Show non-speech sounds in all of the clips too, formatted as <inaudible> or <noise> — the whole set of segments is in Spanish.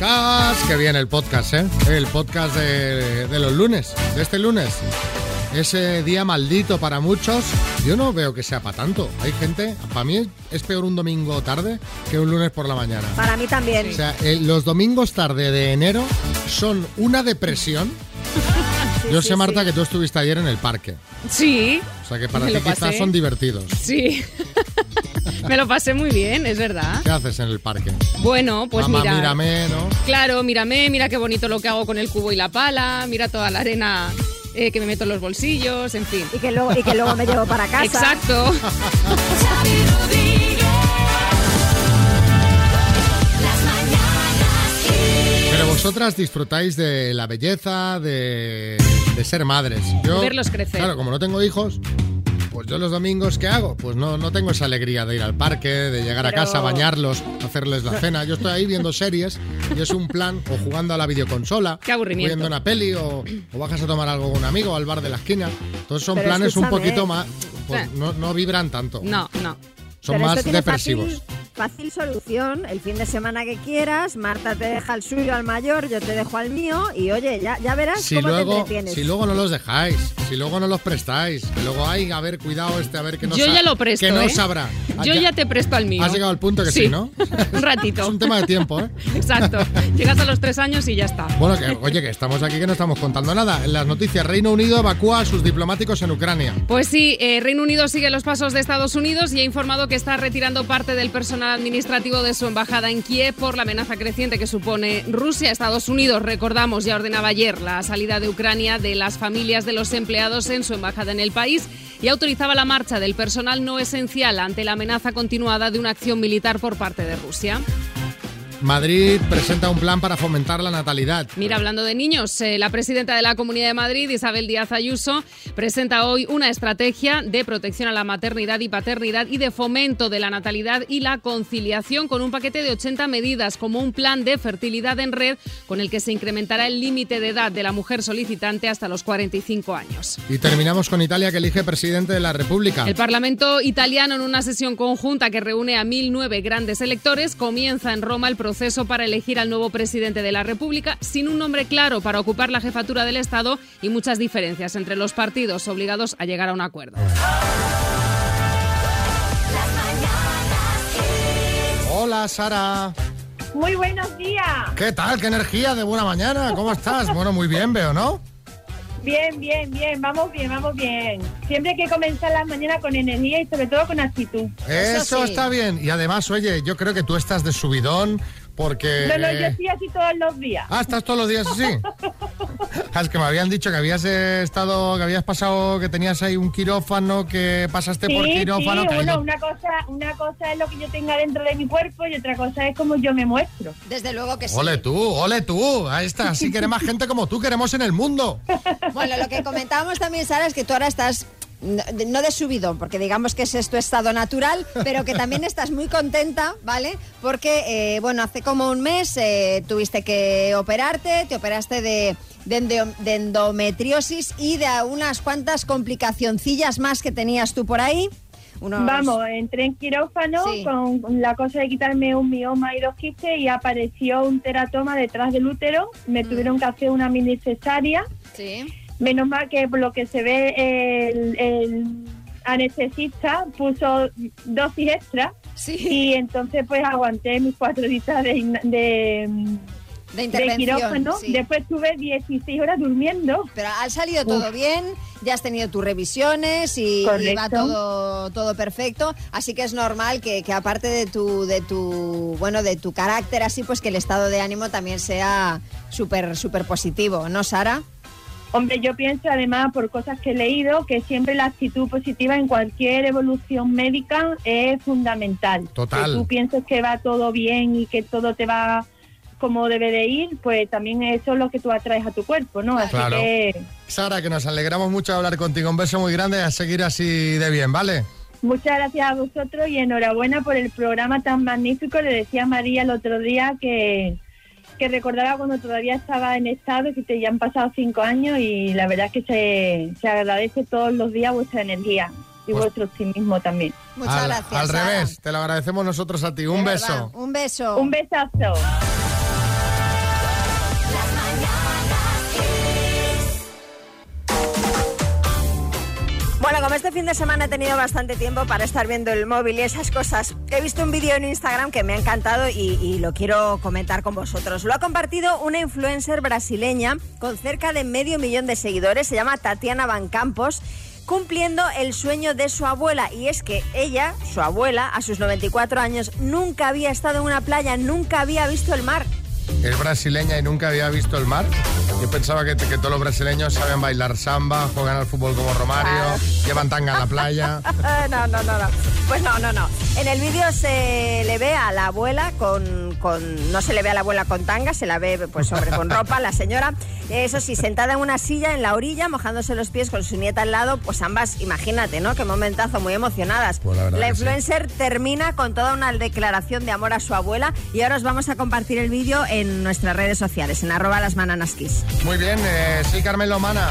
podcast, que viene el podcast, ¿eh? El podcast de, de los lunes, de este lunes. Ese día maldito para muchos, yo no veo que sea para tanto. Hay gente, para mí es peor un domingo tarde que un lunes por la mañana. Para mí también. O sea, eh, los domingos tarde de enero son una depresión. Yo sé, Marta, sí. que tú estuviste ayer en el parque. Sí, O sea, que para ti quizás son divertidos. sí. <laughs> Me lo pasé muy bien, es verdad. ¿Qué haces en el parque? Bueno, pues Mamá, mira. mírame, ¿no? Claro, mírame, mira qué bonito lo que hago con el cubo y la pala, mira toda la arena eh, que me meto en los bolsillos, en fin. Y que luego, y que luego me llevo para casa. Exacto. <laughs> Pero vosotras disfrutáis de la belleza, de, de ser madres. Yo, De verlos crecer. Claro, como no tengo hijos, pues yo los domingos, ¿qué hago? Pues no, no tengo esa alegría de ir al parque, de llegar a casa, bañarlos, hacerles la cena. Yo estoy ahí viendo series y es un plan, o jugando a la videoconsola, Qué aburrimiento. viendo una peli, o, o bajas a tomar algo con un amigo al bar de la esquina. Entonces son Pero planes un poquito más... Pues no, no vibran tanto. No, no. Son Pero más depresivos. Fácil, fácil solución. El fin de semana que quieras, Marta te deja el suyo al mayor, yo te dejo al mío y oye, ya, ya verás Si cómo te luego, entretienes. si luego no los dejáis, si luego no los prestáis, que luego hay, a ver, cuidado este, a ver que no Yo ya lo presto, Que no ¿eh? sabrá. Ah, Yo ya te presto al mío. Has llegado al punto que sí, ¿no? <laughs> Un ratito. <laughs> Es un tema de tiempo, ¿eh? <laughs> Exacto. Llegas a los tres años y ya está. Bueno, que, oye, que estamos aquí que no estamos contando nada. En las noticias, Reino Unido evacúa a sus diplomáticos en Ucrania. Pues sí, eh, Reino Unido sigue los pasos de Estados Unidos y ha informado que está retirando parte del personal administrativo de su embajada en Kiev por la amenaza creciente que supone Rusia. Estados Unidos, recordamos, ya ordenaba ayer la salida de Ucrania de las familias de los empleados en su embajada en el país y autorizaba la marcha del personal no esencial ante la amenaza continuada de una acción militar por parte de Rusia. Madrid presenta un plan para fomentar la natalidad. Mira, hablando de niños, eh, la presidenta de la Comunidad de Madrid, Isabel Díaz Ayuso, presenta hoy una estrategia de protección a la maternidad y paternidad y de fomento de la natalidad y la conciliación con un paquete de 80 medidas como un plan de fertilidad en red con el que se incrementará el límite de edad de la mujer solicitante hasta los 45 años. Y terminamos con Italia que elige presidente de la República. El Parlamento italiano, en una sesión conjunta que reúne a 1.009 grandes electores, comienza en Roma el proceso para elegir al nuevo presidente de la República sin un nombre claro para ocupar la jefatura del Estado y muchas diferencias entre los partidos obligados a llegar a un acuerdo. Hola, Sara. Muy buenos días. ¿Qué tal? ¿Qué energía de buena mañana? ¿Cómo estás? Bueno, muy bien, veo, ¿no? Bien, bien, bien. Vamos bien, vamos bien. Siempre hay que comenzar las mañanas con energía y sobre todo con actitud. Eso, sí. está bien. Y además, oye, yo creo que tú estás de subidón porque... No, no, yo estoy así todos los días. Ah, ¿estás todos los días así? <laughs> Ah, es que me habían dicho que habías eh, estado, que habías pasado, que tenías ahí un quirófano, que pasaste por sí, quirófano. sí, que bueno, no- una cosa, una cosa es lo que yo tenga dentro de mi cuerpo y otra cosa es como yo me muestro. Desde luego que sí. Ole tú, ole tú. Ahí está, así queremos más gente como tú, queremos en el mundo. <laughs> Bueno, lo que comentábamos también, Sara, es que tú ahora estás no de- no de subidón, porque digamos que ese es tu estado natural, pero que también estás muy contenta, ¿vale? Porque, eh, bueno, hace como un mes eh, tuviste que operarte, te operaste de, de endo- de endometriosis y de unas cuantas complicacioncillas más que tenías tú por ahí. Unos- Vamos, entré en quirófano Sí. con la cosa de quitarme un mioma y dos quistes y apareció un teratoma detrás del útero. Mm. Me tuvieron que hacer una mini cesárea. Sí. Menos mal que por lo que se ve el, el anestesista puso dosis extra Sí, y entonces pues aguanté mis cuatro días de, de, de quirófano. sí. Después tuve 16 horas durmiendo. Pero ha salido todo bien, ya has tenido tus revisiones y, y va todo, todo perfecto. Así que es normal que, que aparte de tu, de tu, bueno, de tu carácter así, pues que el estado de ánimo también sea súper, súper positivo, ¿no, Sara? Hombre, yo pienso además por cosas que he leído que siempre la actitud positiva en cualquier evolución médica es fundamental. Total. Que tú pienses que va todo bien y que todo te va como debe de ir, pues también eso es lo que tú atraes a tu cuerpo, ¿no? Así Claro. que Sara, que nos alegramos mucho de hablar contigo. Un beso muy grande a seguir así de bien, ¿vale? muchas gracias a vosotros y enhorabuena por el programa tan magnífico. Le decía a María el otro día que, que recordaba cuando todavía estaba en estado, que te, ya han pasado cinco años y la verdad es que se, se agradece todos los días vuestra energía y Pues- vuestro optimismo también. Muchas al, gracias. Al Sara. revés, te lo agradecemos nosotros a ti. Un De beso. verdad, Un beso. Un besazo. Bueno, como este fin de semana he tenido bastante tiempo para estar viendo el móvil y esas cosas, he visto un vídeo en Instagram que me ha encantado y, lo quiero comentar con vosotros. Lo ha compartido una influencer brasileña con cerca de medio millón de seguidores, se llama Tatiana Van Campos cumpliendo el sueño de su abuela y es que ella, su abuela, a sus 94 años, nunca había estado en una playa, nunca había visto el mar. Es brasileña y nunca había visto el mar. Yo pensaba que, que todos los brasileños saben bailar samba, juegan al fútbol como Romario, llevan tanga a la playa. <laughs> no, no, no, no. Pues no, no, no. En el vídeo se le ve a la abuela con, con- No se le ve a la abuela con tanga, se la ve pues sobre con ropa, la señora. Eso sí, sentada en una silla en la orilla, mojándose los pies con su nieta al lado, pues ambas, imagínate, ¿no? Qué momentazo, muy emocionadas. Pues la sí. influencer termina con toda una declaración de amor a su abuela y ahora os vamos a compartir el vídeo en nuestras redes sociales, en arroba las bananas kiss. Muy bien, eh, sí, Carmen Lomana.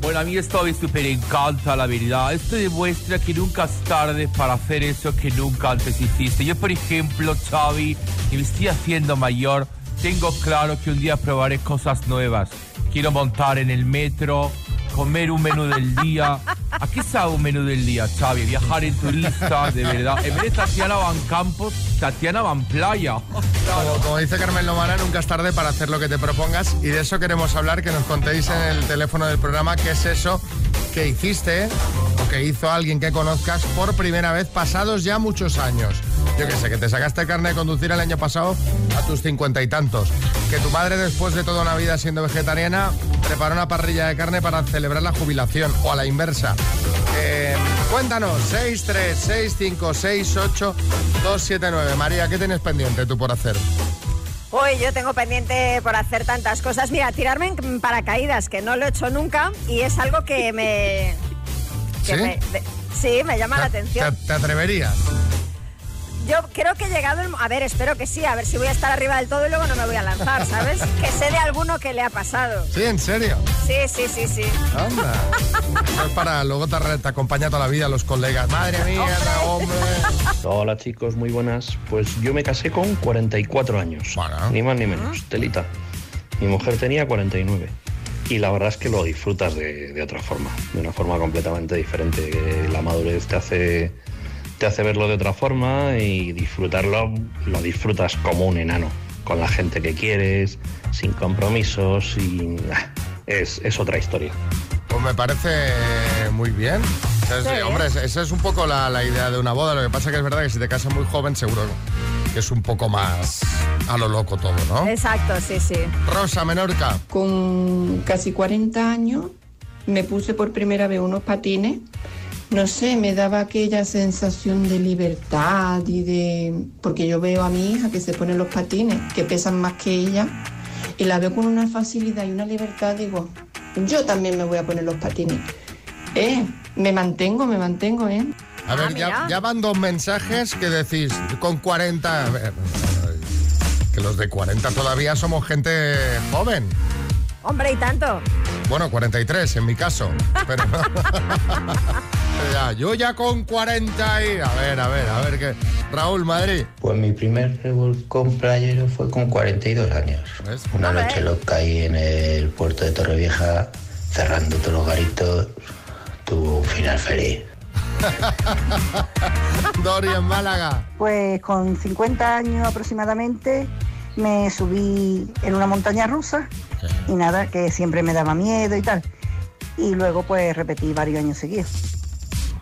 Bueno, a mí esto me súper encanta, la verdad. Esto demuestra que nunca es tarde para hacer eso que nunca antes hiciste. Yo, por ejemplo, Xavi, que me estoy haciendo mayor, tengo claro que un día probaré cosas nuevas. Quiero montar en el metro, comer un menú del día. ¿A qué sabe un menú del día, Xavi? Viajar en turista, de verdad. En vez de Tatiana Van Campos, Tatiana Van Playa. Como, dice Carmen Lomana, nunca es tarde para hacer lo que te propongas y de eso queremos hablar, que nos contéis en el teléfono del programa qué es eso que hiciste o que hizo alguien que conozcas por primera vez pasados ya muchos años. Yo qué sé, que te sacaste carne de conducir el año pasado a tus cincuenta y tantos. Que tu madre, después de toda una vida siendo vegetariana, preparó una parrilla de carne para celebrar la jubilación o a la inversa. Eh, cuéntanos, 636568279. María, ¿qué tienes pendiente tú por hacer? Hoy yo tengo pendiente por hacer tantas cosas. Mira, tirarme en paracaídas, que no lo he hecho nunca y es algo que me... que ¿Sí? me- de- sí, me llama la ¿Te- atención. ¿Te, te atreverías? Yo creo que he llegado el... mo- A ver, espero que sí, a ver si voy a estar arriba del todo y luego no me voy a lanzar, ¿sabes? <laughs> que sé de alguno que le ha pasado. Sí, en serio. Sí, sí, sí, sí. Anda. <laughs> Es para luego te, te acompaña toda la vida los colegas. Madre mía, hombre. <laughs> Hola chicos, muy buenas. Pues yo me casé con 44 años. Bueno. Ni más ni menos, telita. Mi mujer tenía 49. Y la verdad es que lo disfrutas de, de otra forma, de una forma completamente diferente. que La madurez te hace, te hace verlo de otra forma y disfrutarlo lo disfrutas como un enano, con la gente que quieres, sin compromisos y ah, es, es otra historia. Pues me parece muy bien. Sí. Hombre, es- esa es un poco la, la idea de una boda. Lo que pasa que es verdad que si te casas muy joven, seguro que es un poco más a lo loco todo, ¿no? Exacto, sí, sí. Rosa Menorca. Con casi 40 años me puse por primera vez unos patines. No sé, me daba aquella sensación de libertad y de... Porque yo veo a mi hija que se pone los patines, que pesan más que ella, y la veo con una facilidad y una libertad, digo, yo también me voy a poner los patines. Eh, me mantengo, me mantengo, ¿eh? A ver, Ah, ya, ya van dos mensajes que decís con 40. a ver, que los de 40 todavía somos gente joven. Hombre, y tanto. Bueno, 43 en mi caso. Pero <laughs> yo ya con 40 y... A ver, a ver, a ver qué... Raúl, Madrid. Pues mi primer revolcón playero fue con 42 años. ¿Ves? Una noche loca ahí en el puerto de Torrevieja, cerrando todos los garitos, tuvo un final feliz. <laughs> Dori en Málaga. Pues con 50 años aproximadamente me subí en una montaña rusa y nada, que siempre me daba miedo y tal. Y luego pues repetí varios años seguidos.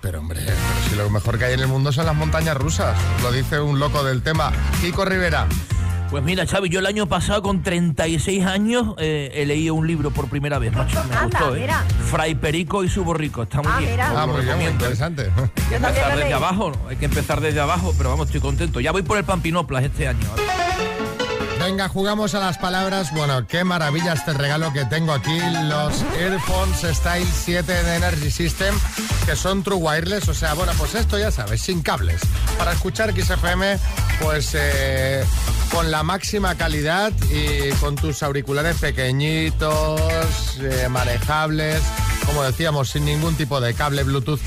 Pero hombre, pero si lo mejor que hay en el mundo son las montañas rusas. Lo dice un loco del tema. Kiko Rivera. Pues mira, Xavi, yo el año pasado con 36 años eh, he leído un libro por primera vez, macho. Me Anda, gustó, ¿eh? mira. Fray Perico y su borrico. Está muy Ah, bien. mira. Ah, muy bien, muy ¿eh? interesante. Yo también Empezar desde abajo, ¿no? hay que empezar desde abajo, pero vamos, estoy contento. Ya voy por el Pampinoplas este año. Venga, jugamos a las palabras. Bueno, qué maravilla este regalo que tengo aquí. Los Earphones Style 7 de Energy System, que son True Wireless. O sea, bueno, pues esto ya sabes, sin cables. Para escuchar XFM, pues eh, con la máxima calidad y con tus auriculares pequeñitos, eh, manejables. Como decíamos, sin ningún tipo de cable Bluetooth.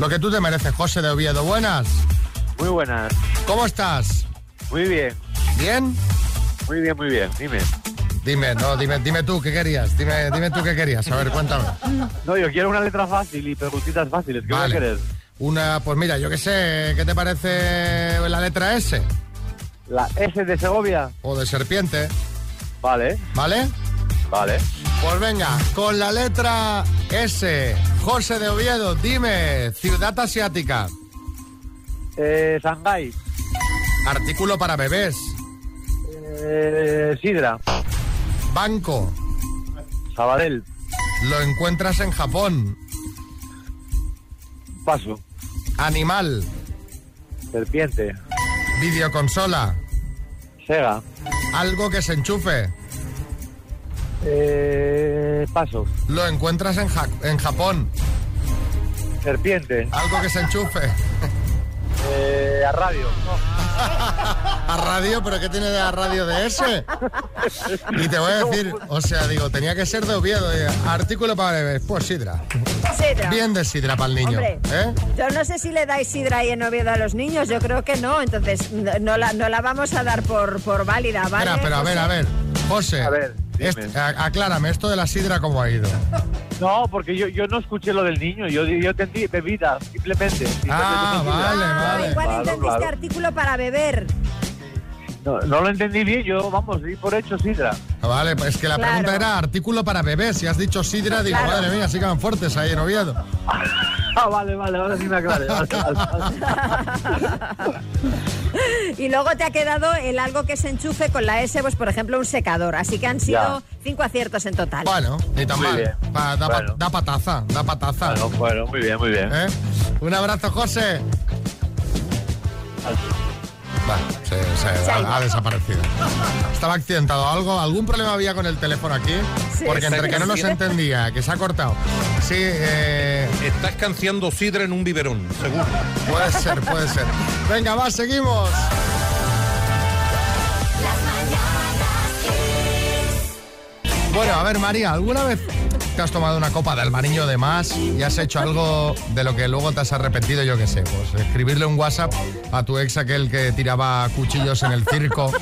Lo que tú te mereces, José de Oviedo. Buenas. Muy buenas. ¿Cómo estás? Muy bien. ¿Bien? Muy bien, muy bien. Dime. Dime, no, dime, dime tú qué querías. Dime, dime tú qué querías. A ver, cuéntame. No, yo quiero una letra fácil y preguntitas fáciles. ¿Qué Vale. voy a querer? Una, pues mira, yo qué sé, ¿qué te parece la letra S? La S de Segovia. O de serpiente, Vale, ¿vale? vale. Pues venga, con la letra S, José de Oviedo, dime, ciudad asiática, Eh, Shanghái. artículo para bebés, Eh, Sidra. banco, Sabadell. lo encuentras en Japón, Paso. animal, Serpiente. videoconsola, Sega. algo que se enchufe, Eh, paso. lo encuentras en, Ja- en Japón, Serpiente. algo que se enchufe, <laughs> Eh, a radio. <laughs> a radio, pero ¿qué tiene de a radio de ese? Y te voy a decir, o sea, digo, tenía que ser de Oviedo, eh, artículo para bebés, pues sidra, Sidra. bien de sidra para el niño, Hombre, ¿eh? yo no sé si le dais sidra ahí en Oviedo a los niños, yo creo que no, entonces no, no la, no la vamos a dar por, por válida, ¿vale? Espera, pero a ver, a ver, José, A ver, dime. est- a- aclárame, esto de la sidra, ¿cómo ha ido? No, porque yo, yo no escuché lo del niño. Yo, yo entendí bebida, simplemente. Ah, vale, Ah, vale. igual Claro, entendiste claro. artículo para beber. No, no lo entendí bien. Yo, vamos, di por hecho Sidra. Ah, Vale, pues es que la Claro. pregunta era artículo para bebés. Si has dicho sidra, digo, Claro. madre mía, sí que van fuertes ahí en Oviedo. <laughs> Ah, vale, vale, ahora sí me aclaré. Vale, vale, vale. Y luego te ha quedado el algo que se enchufe con la S, pues por ejemplo un secador. Así que han sido Ya. cinco aciertos en total. Bueno, ni tan Muy mal. bien. Pa- da, Bueno. da pataza, da pataza. Bueno, bueno, muy bien, muy bien. ¿Eh? Un abrazo, José. Se, se- Se ha ido. ha, ha desaparecido. Estaba accidentado. ¿Algo, ¿Algún problema había con el teléfono aquí? Sí, Porque entre que no nos entendía, que se ha cortado. Sí, eh, Estás canciando sidra en un biberón, seguro. puede ser, puede ser. Venga, va, seguimos. Bueno, a ver, María, ¿alguna vez te has tomado una copa de albariño de más y has hecho algo de lo que luego te has arrepentido? Yo qué sé, pues escribirle un WhatsApp a tu ex aquel que tiraba cuchillos en el circo,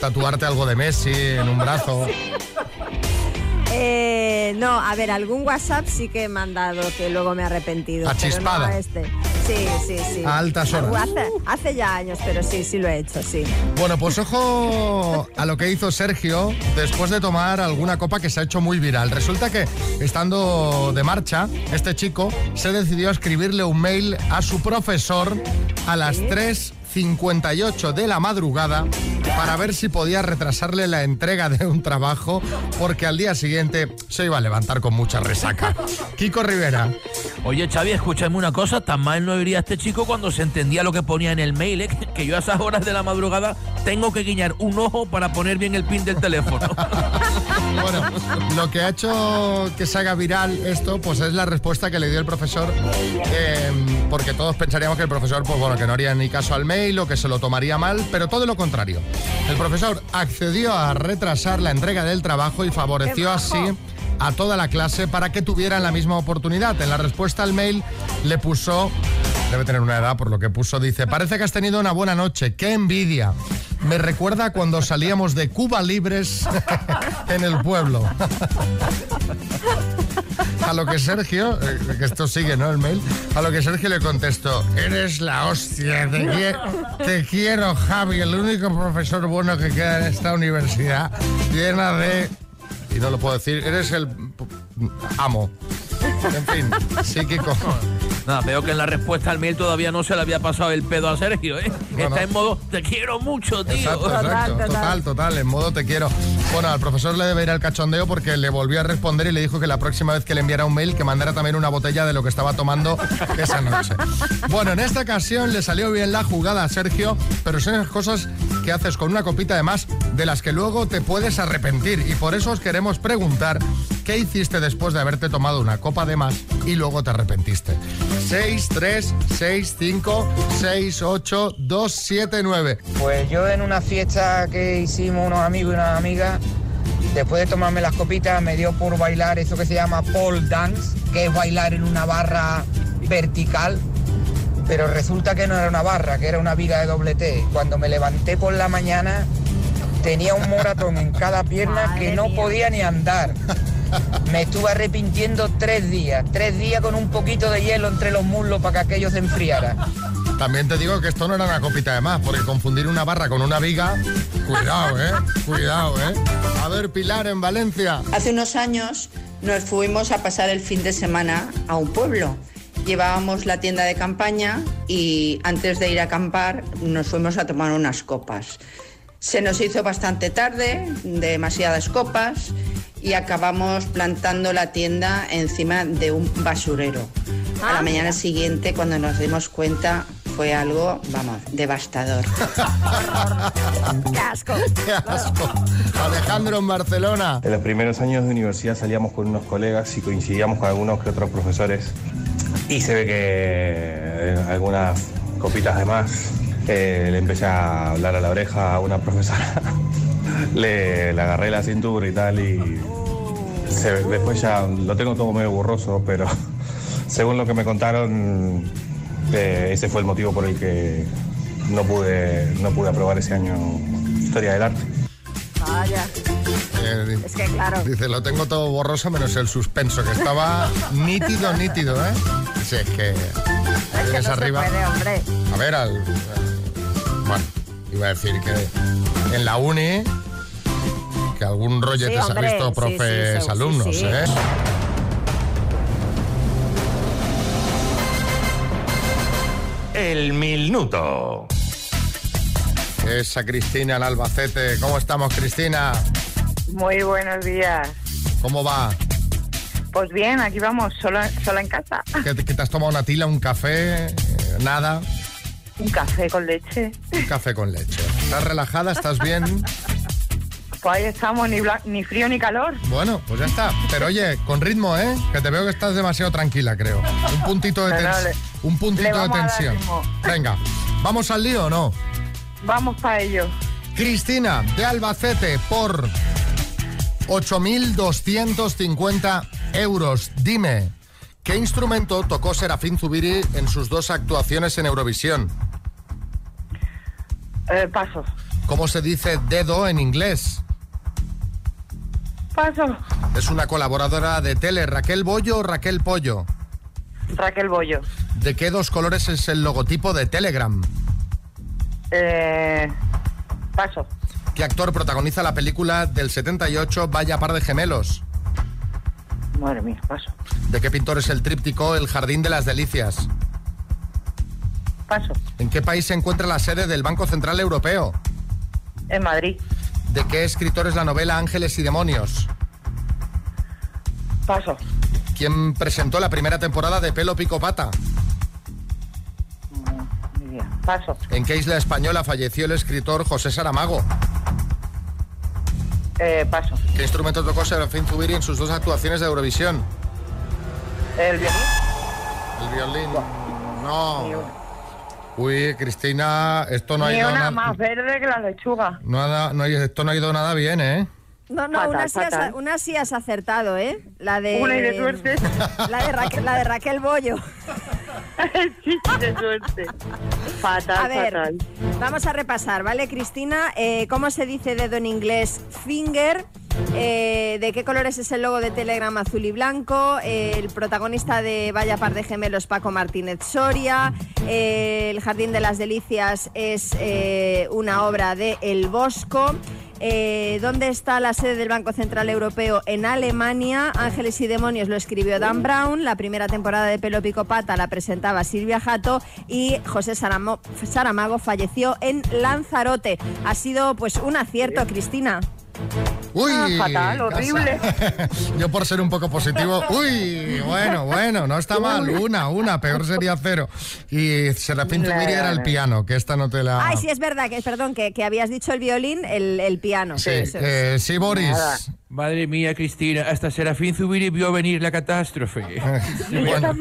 tatuarte algo de Messi en un brazo. Eh, no, a ver, algún WhatsApp sí que he mandado que luego me he arrepentido. A pero no chispada. a este. Sí, sí, sí. A altas horas. Hace, hace ya años, pero sí, sí lo he hecho, sí. Bueno, pues ojo a lo que hizo Sergio después de tomar alguna copa que se ha hecho muy viral. Resulta que, estando de marcha, este chico se decidió a escribirle un mail a su profesor a las 3.58 de la madrugada para ver si podía retrasarle la entrega de un trabajo porque al día siguiente se iba a levantar con mucha resaca. <laughs> Kiko Rivera. Oye, Xavi, escúchame una cosa, tan mal no iría este chico cuando se entendía lo que ponía en el mail, ¿eh? <laughs> que yo a esas horas de la madrugada tengo que guiñar un ojo para poner bien el pin del teléfono. <laughs> Bueno, lo que ha hecho que se haga viral esto, pues es la respuesta que le dio el profesor, eh, porque todos pensaríamos que el profesor, pues bueno, que no haría ni caso al mail o que se lo tomaría mal, pero todo lo contrario. El profesor accedió a retrasar la entrega del trabajo y favoreció así a toda la clase para que tuvieran la misma oportunidad. En la respuesta al mail le puso, debe tener una edad por lo que puso, dice, parece que has tenido una buena noche, qué envidia. Me recuerda cuando salíamos de Cuba libres <laughs> en el pueblo. A lo que Sergio, eh, que esto sigue, ¿no? El mail. A lo que Sergio le contestó, eres la hostia, te, qui- te quiero, Javi, el único profesor bueno que queda en esta universidad, llena de... Y no lo puedo decir, eres el amo. En fin, sí, Kiko. Nada, veo que en la respuesta al mail todavía no se le había pasado el pedo a Sergio, ¿eh? Está en modo, te quiero mucho, tío. Exacto, exacto. Total, total, en modo te quiero. Bueno, al profesor le debe ir al cachondeo porque le volvió a responder y le dijo que la próxima vez que le enviara un mail que mandara también una botella de lo que estaba tomando esa noche. Bueno, en esta ocasión le salió bien la jugada a Sergio, pero son esas cosas que haces con una copita de más de las que luego te puedes arrepentir. Y por eso os queremos preguntar qué hiciste después de haberte tomado una copa de más y luego te arrepentiste. 6, 3, 6, 5, 6, 8, 2, 7, 9. Pues yo en una fiesta que hicimos unos amigos y unas amigas, después de tomarme las copitas, me dio por bailar eso que se llama pole dance, que es bailar en una barra vertical. Pero resulta que no era una barra, que era una viga de doble T. Cuando me levanté por la mañana, tenía un moratón en cada pierna que no podía ni andar. Me estuve arrepintiendo tres días, tres días con un poquito de hielo entre los muslos para que aquello se enfriara. También te digo que esto no era una copita de más, porque confundir una barra con una viga, cuidado, ¿eh? Cuidado, ¿eh? A ver, Pilar, en Valencia. Hace unos años nos fuimos a pasar el fin de semana a un pueblo. Llevábamos la tienda de campaña y antes de ir a acampar nos fuimos a tomar unas copas. Se nos hizo bastante tarde, demasiadas copas y acabamos plantando la tienda encima de un basurero. A la mañana siguiente, cuando nos dimos cuenta, fue algo, vamos, devastador. <laughs> ¡Qué asco! ¡Qué asco! Alejandro, en Barcelona. En los primeros años de universidad salíamos con unos colegas y coincidíamos con algunos que otros profesores. Y se ve que eh, algunas copitas de más eh, le empecé a hablar a la oreja a una profesora. <laughs> le, le agarré la cintura y tal y se- después ya lo tengo todo medio borroso, pero <laughs> según lo que me contaron, eh, ese fue el motivo por el que no pude, no pude aprobar ese año Historia del Arte. Vaya. Eh, Es que claro. Dice, lo tengo todo borroso menos el suspenso, que estaba <laughs> nítido, nítido, ¿eh? Es que... Es que no arriba... se puede, hombre. A ver, al... Bueno, iba a decir que en la uni... Que algún rollete Sí, se ha visto profes sí, alumnos, sí, sí. ¿eh? El minuto. Esa Cristina en Albacete. ¿Cómo estamos, Cristina? Muy buenos días. ¿Cómo va? Pues bien, aquí vamos, solo, solo en casa. ¿Qué te, qué te has tomado una tila, un café? Eh, Nada. Un café con leche. Un café con leche. ¿Estás relajada? ¿Estás bien? Pues ahí estamos, ni, frío ni calor. Bueno, pues ya está. Pero oye, con ritmo, ¿eh? Que te veo que estás demasiado tranquila, creo. Un puntito de, No, no, tens- le- un puntito de tensión. Venga, ¿vamos al lío o no? Vamos para ello. Cristina, de Albacete, por 8.250 euros. Dime, ¿qué instrumento tocó Serafín Zubiri en sus dos actuaciones en Eurovisión? Eh, paso. ¿Cómo se dice dedo en inglés? Paso. Es una colaboradora de tele, Raquel Bollo o Raquel Pollo. Raquel Bollo. ¿De qué dos colores es el logotipo de Telegram? Eh, paso. ¿Qué actor protagoniza la película del 78 Vaya par de gemelos? Madre mía, paso. ¿De qué pintor es el tríptico El Jardín de las Delicias? Paso. ¿En qué país se encuentra la sede del Banco Central Europeo? En Madrid. ¿De qué escritor es la novela Ángeles y Demonios? Paso. ¿Quién presentó la primera temporada de Pelo Pico Pata? Idea. Paso. ¿En qué isla española falleció el escritor José Saramago? Eh, paso. ¿Qué instrumento tocó Serafín Zubiri en sus dos actuaciones de Eurovisión? El violín. El violín. No. Uy, Cristina, esto no ha ido una nada. más verde que la lechuga. No ha- no ha- esto no ha ido nada bien, ¿eh? No, no, Fatal, una, sí has, fatal. una sí has acertado, ¿eh? La de... Una y de suerte. <laughs> La de, Raquel, la de Raquel Bollo. <laughs> sí, de suerte. Fatal, A ver, fatal. vamos a repasar, ¿vale, Cristina? Eh, ¿Cómo se dice dedo en inglés? Finger. Eh, ¿De qué colores es el logo de Telegram azul y blanco? Eh, el protagonista de Vaya par de gemelos, Paco Martínez Soria. Eh, el Jardín de las Delicias es eh, una obra de El Bosco. Eh, ¿Dónde está la sede del Banco Central Europeo? En Alemania. Ángeles y Demonios lo escribió Dan Brown. La primera temporada de Pelo Pico Pata la presentaba Silvia Jato. Y José Saramo- Saramago falleció en Lanzarote. Ha sido pues un acierto, Cristina. Uy, Ah, fatal, casa. horrible. <laughs> Yo por ser un poco positivo, uy, bueno, bueno, no está mal, una, una, peor sería cero. Y Serafín Zubiri era el piano, que esta no te la... Ay, sí, es verdad, que perdón, que, que habías dicho el violín, el, el piano. Sí, Eso es. eh, sí, Boris. Nada. Madre mía, Cristina, hasta Serafín Zubiri vio venir la catástrofe. <laughs> Bueno,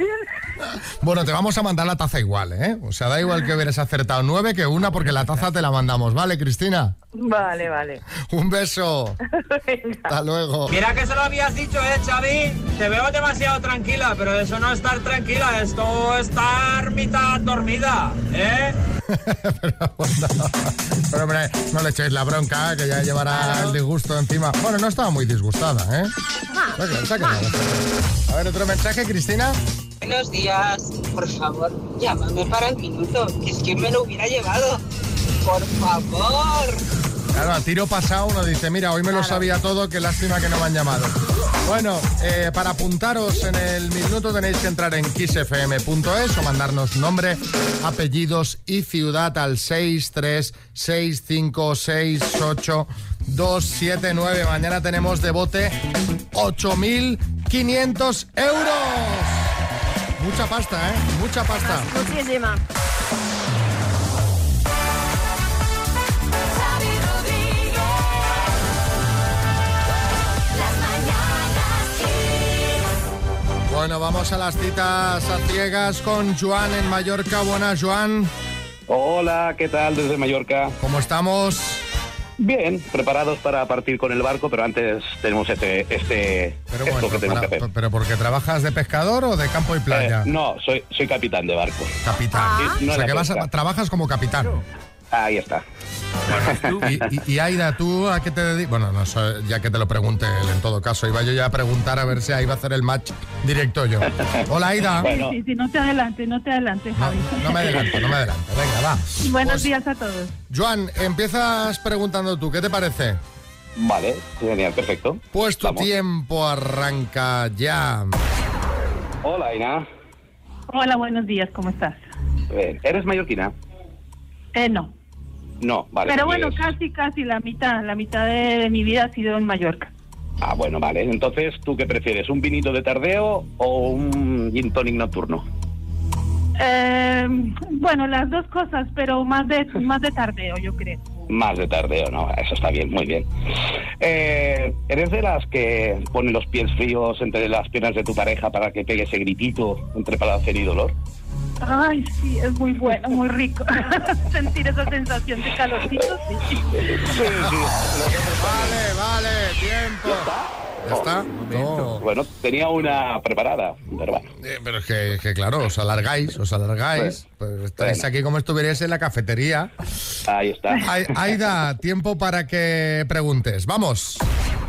bueno, te vamos a mandar la taza igual, ¿eh? O sea, da igual que hubieras acertado nueve que una, porque la taza te la mandamos, ¿vale, Cristina? Vale, vale. Un beso. <laughs> Hasta luego. Mira que se lo habías dicho, eh, Xavi. Te veo demasiado tranquila, pero eso no es estar tranquila, esto es estar mitad dormida, ¿eh? <laughs> Pero hombre, no le echéis la bronca, que ya llevará el disgusto encima. Bueno, no estaba muy disgustada, ¿eh? Sáquenla. A ver, otro mensaje, Cristina. Buenos días, por favor, llámame para el minuto, que es que me lo hubiera llevado. Por favor. Claro, a tiro pasado uno dice, mira, hoy me lo sabía todo, qué lástima que no me han llamado. Bueno, eh, para apuntaros en el minuto tenéis que entrar en kissfm.es o mandarnos nombre, apellidos y ciudad al 636568279. Mañana tenemos de bote 8.500 euros. Mucha pasta, ¿eh? Mucha pasta. Muchísima. Bueno, vamos a las citas a ciegas con Joan en Mallorca. Buenas, Joan. Hola, ¿qué tal desde Mallorca? ¿Cómo estamos? Bien, preparados para partir con el barco, pero antes tenemos este, este Pero esto bueno, que tenemos para- que hacer. pero porque trabajas de pescador o de campo y playa. Eh, no, soy, soy capitán de barco. Capitán. Sí, no o sea que vas a- trabajas como capitán. Ahí está. Y, y- y Aida, ¿tú a qué te dedicas? Bueno, no sé, ya que te lo pregunte él en todo caso. Iba yo ya a preguntar a ver si ahí va a hacer el match directo yo. Hola, Aida. <laughs> Sí, sí, sí, no te adelante, no te adelante, Javi. No me adelanto, no me adelanto. Venga, va. Buenos Pues, días a todos. Joan, empiezas preguntando tú. ¿Qué te parece? Vale, genial, perfecto. Pues tu Vamos. tiempo arranca ya. Hola, Aina. Hola, buenos días, ¿cómo estás? Eh, ¿Eres mallorquina? Eh, no. No, vale. Pero pues- bueno, casi, casi la mitad, la mitad de, de mi vida ha sido en Mallorca. Ah, bueno, vale. Entonces, ¿tú qué prefieres? ¿Un vinito de tardeo o un gin tonic nocturno? Eh, bueno, las dos cosas, pero más de, más de tardeo, yo creo. Más de tardeo, no, eso está bien, muy bien. Eh, ¿Eres de las que pone los pies fríos entre las piernas de tu pareja para que pegue ese gritito entre placer y dolor? Ay, sí, es muy bueno, muy rico. <laughs> Sentir esa sensación de calorcito, sí. Vale, vale, tiempo. Ya está. No. Bueno, tenía una preparada, pero bueno. Eh, pero es que, que claro, os alargáis, os alargáis. Pues estáis Bueno. aquí como estuvierais en la cafetería. Ahí está. Ai- Aida, tiempo para que preguntes. Vamos.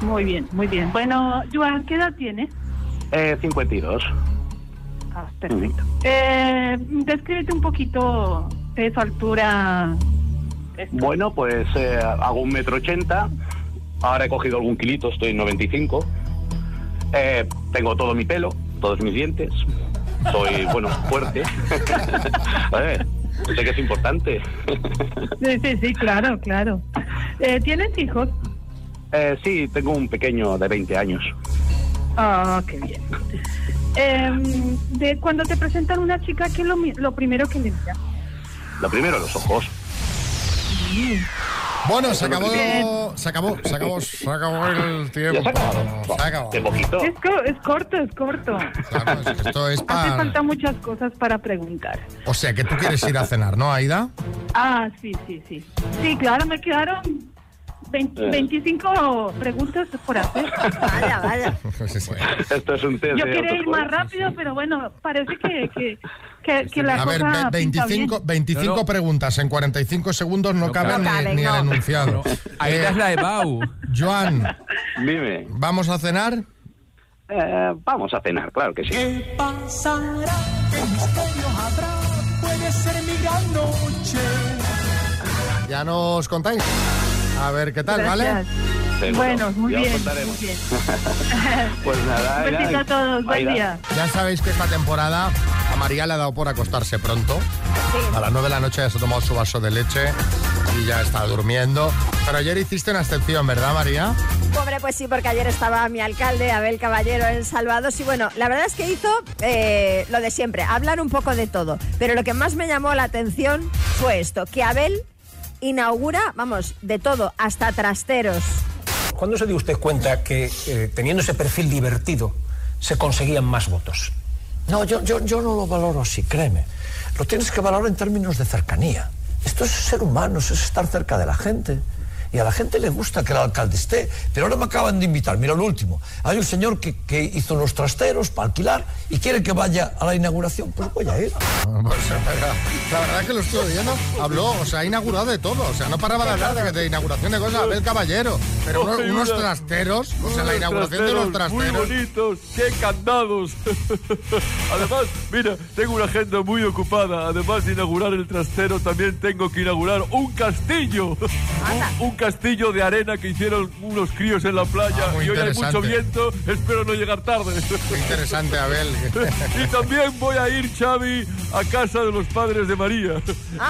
Muy bien, muy bien. Bueno, Joan, ¿qué edad tienes? Eh, 52. Ah, perfecto. Eh, descríbete un poquito de su altura. Bueno, pues eh, hago un metro ochenta. Ahora he cogido algún kilito, estoy en 95. Eh, tengo todo mi pelo, todos mis dientes. Soy, <laughs> bueno, fuerte. <laughs> A ver, sé que es importante. Sí, sí, sí, claro, claro. Eh, ¿Tienes hijos? Eh, sí, tengo un pequeño de 20 años. Ah, qué bien. Em, de cuando te presentan una chica, ¿qué es lo, lo primero que le mira? Lo primero, los ojos. Bueno, se acabó, se acabó, se acabó, se acabó el tiempo. Se poquito. Es, co- es corto, es corto. Claro, es que esto es Hace falta muchas cosas para preguntar. O sea, que tú quieres ir a cenar, ¿no, Aida? Ah, sí, sí, sí. Sí, claro, me quedaron 20 Eh. 25 preguntas por hacer. Vaya, vaya. Esto es un test Yo quería ir más rápido, pero bueno, parece que, que, que, que la A ver, cosa ve- pinta 25, bien. 25 preguntas en 45 segundos no, caben, caben. ni, No ni el no. enunciado. Aida es la de Bau. Joan, Dime. ¿vamos a cenar? Eh, vamos a cenar, claro que sí. ¿Qué pasará? ¿Qué misterio habrá? Puede ser mi gran noche. Ya nos contáis. A ver qué tal, ¿vale? Gracias. Seguro. Bueno, muy bien, muy bien. <laughs> <laughs> Pues nada, Un besito a todos, buen día. Ya sabéis que esta temporada a María le ha dado por acostarse pronto. A las 9 de la noche ya se ha tomado su vaso de leche y ya está durmiendo. Pero ayer hiciste una excepción, ¿verdad, María? Pobre, pues sí, porque ayer estaba mi alcalde, Abel Caballero, en Salvados. Y bueno, la verdad es que hizo eh, lo de siempre, hablar un poco de todo. Pero lo que más me llamó la atención fue esto, que Abel inaugura, vamos, de todo, hasta trasteros. ¿Cuándo se dio usted cuenta que eh, teniendo ese perfil divertido se conseguían más votos? No, yo, yo, yo no lo valoro así, créeme. Lo tienes que valorar en términos de cercanía. Esto es ser humano, es estar cerca de la gente. Y a la gente le gusta que el alcalde esté. Pero ahora me acaban de invitar, mira lo último. Hay un señor que, que hizo unos trasteros para alquilar y quiere que vaya a la inauguración. Pues voy a ir. Pues, la verdad es que lo estoy oyendo. Habló, o sea, ha inaugurado de todo. O sea, no paraba de hablar de, de inauguración de cosas. Abel Caballero. Pero unos, trasteros. O sea, la inauguración de los Muy trasteros. bonitos, qué candados. <laughs> Además, mira, tengo una agenda muy ocupada. Además de inaugurar el trastero, también tengo que inaugurar un castillo. Un, un castillo de arena que hicieron unos críos en la playa. Ah, y hoy hay mucho viento, espero no llegar tarde. Muy interesante, Abel. <laughs> y también voy a ir, Xavi, a casa de los padres de María.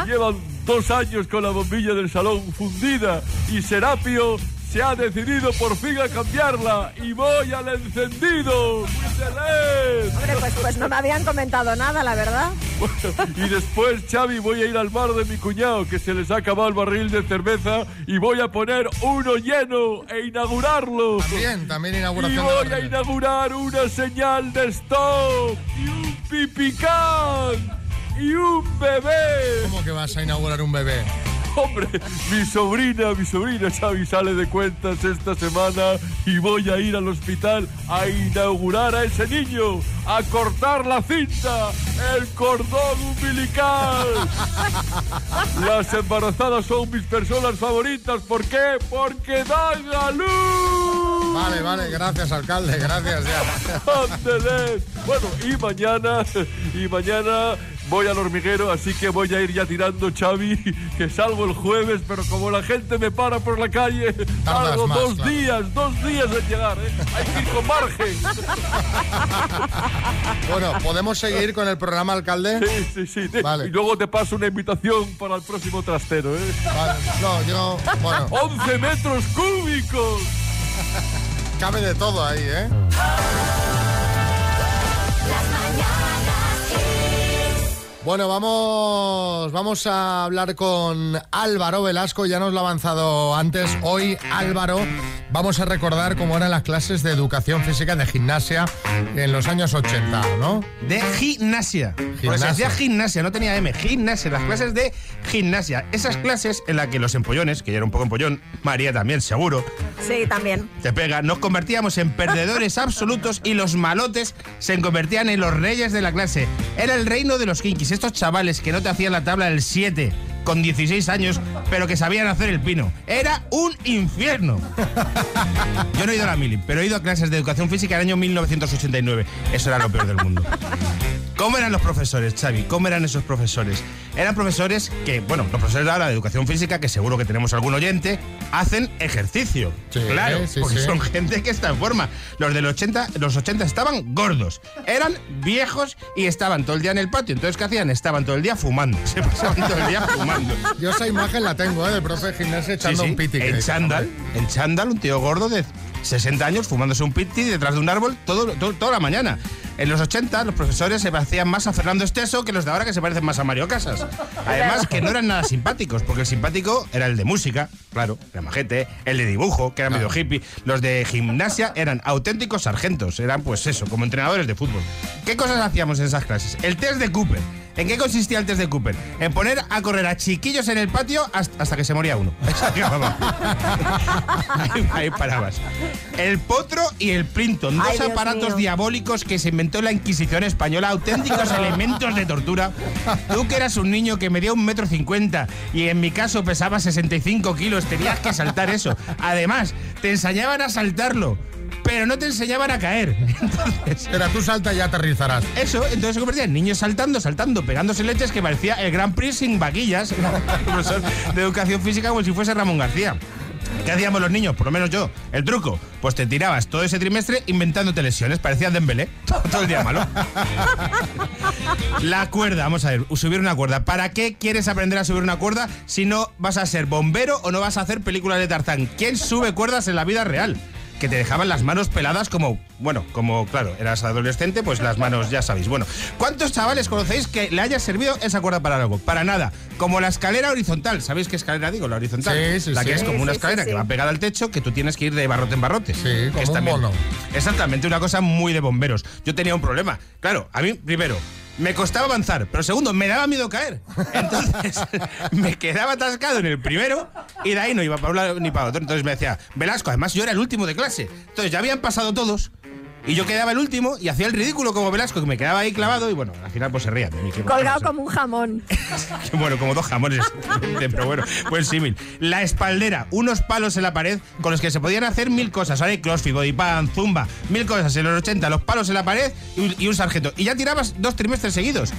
Llevan dos años con la bombilla del salón fundida y Serapio se ha decidido por fin a cambiarla y voy al encendido. Hombre, pues, pues no me habían comentado nada, la verdad. Y después, Xavi, voy a ir al bar de mi cuñado, que se les ha acabado el barril de cerveza, y voy a poner uno lleno e inaugurarlo. También, también Y inauguración de voy a inaugurar una señal de stop, y un pipicán, y un bebé. ¿Cómo que vas a inaugurar un bebé? <laughs> Hombre, mi sobrina, mi sobrina Xavi sale de cuentas esta semana y voy a ir al hospital a inaugurar a ese niño, a cortar la cinta, el cordón umbilical. <laughs> Las embarazadas son mis personas favoritas. ¿Por qué? Porque dan a luz. Vale, vale, gracias, alcalde, gracias ya. <laughs> Bueno, y mañana, y mañana voy al hormiguero, así que voy a ir ya tirando, Xavi, <laughs> que salgo el jueves, pero como la gente me para por la calle, Tardas tardo más, dos claro. días, dos días en llegar, ¿eh? Hay que ir con margen. <laughs> Bueno, ¿podemos seguir con el programa, alcalde? Sí, sí, sí. Vale. Y luego te paso una invitación para el próximo trastero, ¿eh? Vale, no, yo, bueno, <laughs> 11 metros cúbicos. cabe de todo ahí, ¿eh? Bueno, vamos, vamos a hablar con Álvaro Velasco, ya nos lo ha avanzado antes. Hoy, Álvaro, vamos a recordar cómo eran las clases de educación física de gimnasia en los años 80, ¿no? De gimnasia. Porque se Gimnasia. decía gimnasia, no tenía M. Gimnasia, las clases de gimnasia. Esas clases en las que los empollones, que yo era un poco empollón, María también, seguro, Sí, también. te pega, nos convertíamos en perdedores <laughs> absolutos y los malotes se convertían en los reyes de la clase. Era el reino de los kinkis, estos chavales que no te hacían la tabla del 7 con 16 años, pero que sabían hacer el pino. Era un infierno. Yo no he ido a la mili, pero he ido a clases de educación física en el año 1989. Eso era lo peor del mundo. ¿Cómo eran los profesores, Xavi? ¿Cómo eran esos profesores? Eran profesores que, bueno, los profesores de ahora de educación física, que seguro que tenemos algún oyente, hacen ejercicio. Sí, claro, sí, porque sí. son gente que está en forma. Los del 80, los 80 estaban gordos, eran viejos y estaban todo el día en el patio. Entonces, ¿qué hacían? Estaban todo el día fumando. <laughs> Se pasaban todo el día fumando. Yo esa imagen la tengo, ¿eh? Del profe de gimnasia echando un piti. En chándal, en chándal, un tío gordo de 60 años fumándose un piti detrás de un árbol todo, todo- toda la mañana. En los 80 los profesores se parecían más a Fernando Esteso que los de ahora que se parecen más a Mario Casas. <laughs> Además que no eran nada simpáticos, porque el simpático era el de música, claro, era majete, el de dibujo, que era medio hippie. Los de gimnasia eran auténticos sargentos, eran pues eso, como entrenadores de fútbol. ¿Qué cosas hacíamos en esas clases? El test de Cooper. ¿En qué consistía el test de Cooper? En poner a correr a chiquillos en el patio hasta, que se moría uno. <laughs> <laughs> Ahí, ahí parabas. El potro y el Printon, dos Ay, aparatos mío. diabólicos que se inventó la Inquisición española, auténticos <laughs> elementos de tortura. Tú que eras un niño que medía un metro cincuenta y en mi caso pesaba 65 kilos, tenías que saltar eso. Además, te enseñaban a saltarlo, pero no te enseñaban a caer. <laughs> Entonces, Era tú salta y ya aterrizarás. eso, entonces se convertían en niños saltando, saltando, pegándose leches que parecía el Gran Prix sin vaquillas. <laughs> Profesor de educación física como si fuese Ramón García. ¿Qué hacíamos los niños? Por lo menos yo. El truco, pues te tirabas todo ese trimestre inventándote lesiones. Parecía Dembélé. <laughs> Todo, el día malo. La cuerda, vamos a ver, subir una cuerda. ¿Para qué quieres aprender a subir una cuerda si no vas a ser bombero o no vas a hacer películas de Tarzán? ¿Quién sube cuerdas en la vida real? Que te dejaban las manos peladas como, bueno, como, claro, eras adolescente, pues las manos ya sabéis. Bueno, ¿cuántos chavales conocéis que le haya servido esa cuerda para algo? Para nada. Como la escalera horizontal. ¿Sabéis qué escalera digo? La horizontal. Sí, sí, la que sí. es como una sí, escalera sí, que va pegada al techo que tú tienes que ir de barrote en barrote. Sí, como un mono. Exactamente, una cosa muy de bomberos. Yo tenía un problema. Claro, a mí, primero, me costaba avanzar, pero segundo, me daba miedo caer. Entonces, <laughs> me quedaba atascado en el primero y de ahí no iba para un ni para otro. Entonces me decía, Velasco, además yo era el último de clase. Entonces ya habían pasado todos. Y yo quedaba el último y hacía el ridículo como Velasco, que me quedaba ahí clavado y bueno, al final pues se rían de mí. Colgado como un jamón. <laughs> Bueno, como dos jamones, <laughs> pero bueno, buen símil. La espaldera, unos palos en la pared con los que se podían hacer mil cosas. Ahora hay crossfit, bodypan, zumba, mil cosas. En los 80, los palos en la pared y, y un sargento. Y ya tirabas dos trimestres seguidos.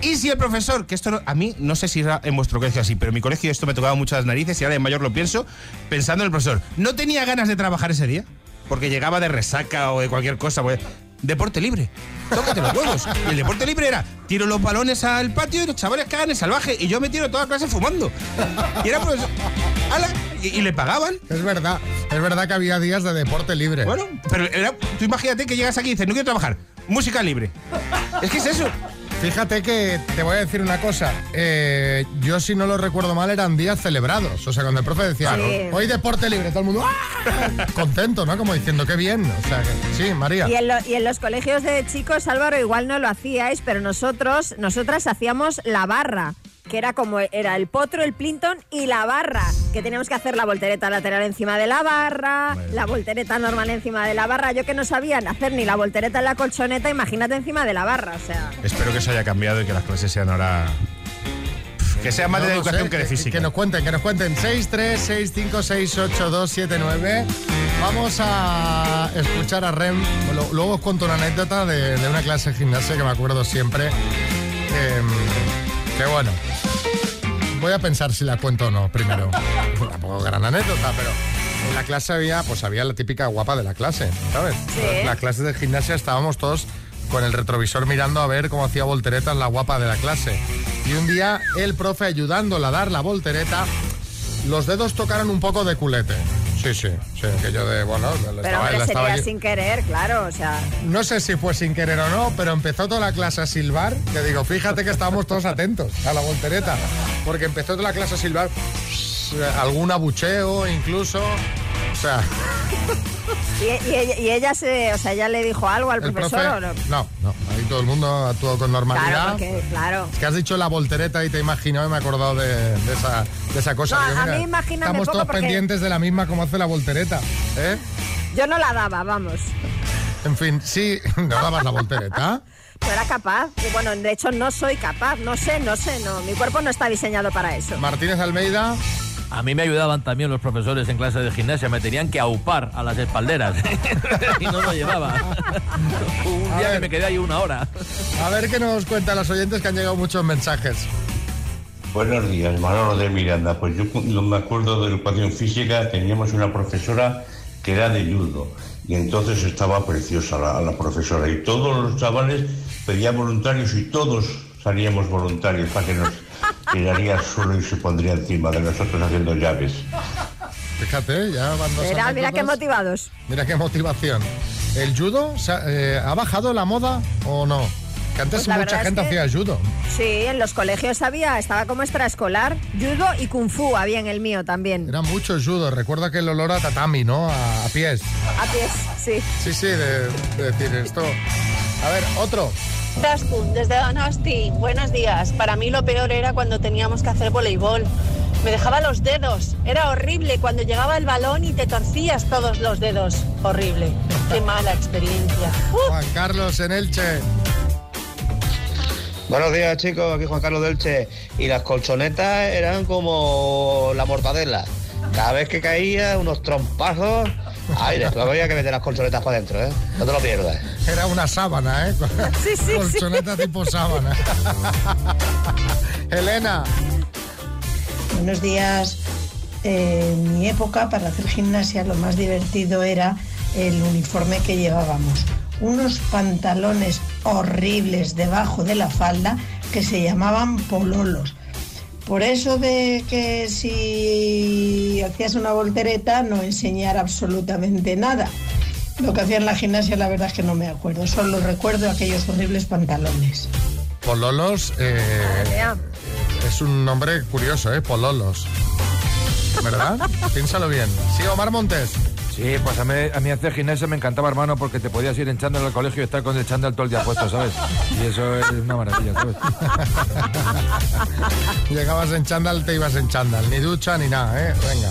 Y si el profesor, que esto no- a mí no sé si era en vuestro colegio así, pero en mi colegio esto me tocaba mucho las narices y ahora de mayor lo pienso, pensando en el profesor, ¿no tenía ganas de trabajar ese día? Porque llegaba de resaca o de cualquier cosa. Pues, deporte libre. Tócate los huevos. Y el deporte libre era tiro los balones al patio y los chavales cagan el salvaje. Y yo me tiro toda clase fumando. Y era pues. ala, y, y le pagaban. Es verdad, es verdad que había días de deporte libre. Bueno, pero era- tú imagínate que llegas aquí y dices, no quiero trabajar. Música libre. Es que es eso. Fíjate que te voy a decir una cosa. eh, yo, si no lo recuerdo mal, eran días celebrados. O sea, cuando el profe decía, Sí. hoy deporte libre, todo el mundo ¡ah! contento, ¿no? Como diciendo, qué bien. O sea, que, sí, María. Y en, lo- y en los colegios de chicos, Álvaro, igual no lo hacíais, pero nosotros, nosotras hacíamos la barra, que era como era el potro, el plinton y la barra, que teníamos que hacer la voltereta lateral encima de la barra, la voltereta normal encima de la barra. Yo que no sabían hacer ni la voltereta en la colchoneta, imagínate encima de la barra, o sea. Espero que eso haya cambiado y que las clases sean ahora. Que sea más No de educación sé, que de física. Que nos cuenten, que nos cuenten. 636568279. Vamos a escuchar a Rem. Lo- Luego os cuento una anécdota de, de una clase de gimnasia que me acuerdo siempre. Em, que bueno. Voy a pensar si la cuento o no primero. <laughs> Tampoco gran anécdota, pero en la clase había, pues había la típica guapa de la clase, ¿sabes? Sí. Las clases de gimnasia estábamos todos con el retrovisor mirando a ver cómo hacía volteretas la guapa de la clase. Y un día el profe ayudándola a dar la voltereta, los dedos tocaron un poco de culete. Sí, sí, sí, aquello de, bueno, Pero estaba- estaba sería sin querer, claro, o sea. no sé si fue sin querer o no, pero empezó toda la clase a silbar. Que digo, fíjate que estábamos todos atentos a la voltereta. Porque empezó toda la clase a silbar. Algún abucheo incluso. O sea, Y, y ella, y ella se, o sea, ella le dijo algo al profesor profe. o no. No, no. Ahí todo el mundo actuó con normalidad. Claro, porque, claro. Es que has dicho la voltereta y te he imaginado y me he acordado de, de esa, de esa cosa. No, Digo, a mira, mí imagíname Estamos poco todos porque- pendientes de la misma como hace la voltereta. ¿eh? Yo no la daba, vamos. En fin, sí, <laughs> no dabas la voltereta. <laughs> No era capaz. Y bueno, de hecho no soy capaz. No sé, no sé, no. Mi cuerpo no está diseñado para eso. Martínez Almeida. A mí me ayudaban también los profesores en clase de gimnasia, me tenían que aupar a las espalderas <laughs> y no lo llevaba. Un día que me quedé ahí una hora. A ver qué nos cuentan los oyentes que han llegado muchos mensajes. Buenos días, Manolo de Miranda. Pues yo no me acuerdo de educación física, teníamos una profesora que era de judo y entonces estaba preciosa la, la profesora y todos los chavales pedían voluntarios y todos salíamos voluntarios para que nos tiraría al suelo y se pondría encima de nosotros haciendo llaves. Fíjate, ya van dos Mira, mira qué motivados. Mira qué motivación. ¿El judo se ha, eh, ha bajado la moda o no? Que antes Pues mucha verdad es gente que- hacía judo. Sí, en los colegios había, estaba como extraescolar, judo y kung fu había en el mío también. Era mucho judo. Recuerda que el olor a tatami, ¿no? A, a pies. A pies, sí. Sí, sí, de, de decir esto. A ver, otro. Desde Donosti. Buenos días. Para mí lo peor era cuando teníamos que hacer voleibol. Me dejaba los dedos. Era horrible cuando llegaba el balón y te torcías todos los dedos. Horrible. Qué mala experiencia. Juan Carlos en Elche. Buenos días chicos, aquí Juan Carlos Delche. Y las colchonetas eran como la mortadela. Cada vez que caía, unos trompazos. Ay, después <laughs> había que meter las colchonetas para adentro, ¿eh? No te lo pierdas. Era una sábana, ¿eh? Sí, sí, <laughs> Colchoneta tipo sábana. <laughs> Elena. Buenos días. Eh, en mi época, para hacer gimnasia, lo más divertido era el uniforme que llevábamos. Unos pantalones horribles debajo de la falda que se llamaban pololos. Por eso de que si hacías una voltereta no enseñar absolutamente nada. Lo que hacía en la gimnasia la verdad es que no me acuerdo, solo recuerdo aquellos horribles pantalones. Pololos eh, es un nombre curioso, ¿eh? Pololos. ¿Verdad? <laughs> Piénsalo bien. Sí, Omar Montes. Sí, pues a mí, a mí hacer gimnasia me encantaba, hermano, porque te podías ir en chándal al colegio y estar con el chándal todo el día puesto, ¿sabes? Y eso es una maravilla, ¿sabes? <laughs> Llegabas en chándal, te ibas en chándal. Ni ducha ni nada, ¿eh? Venga.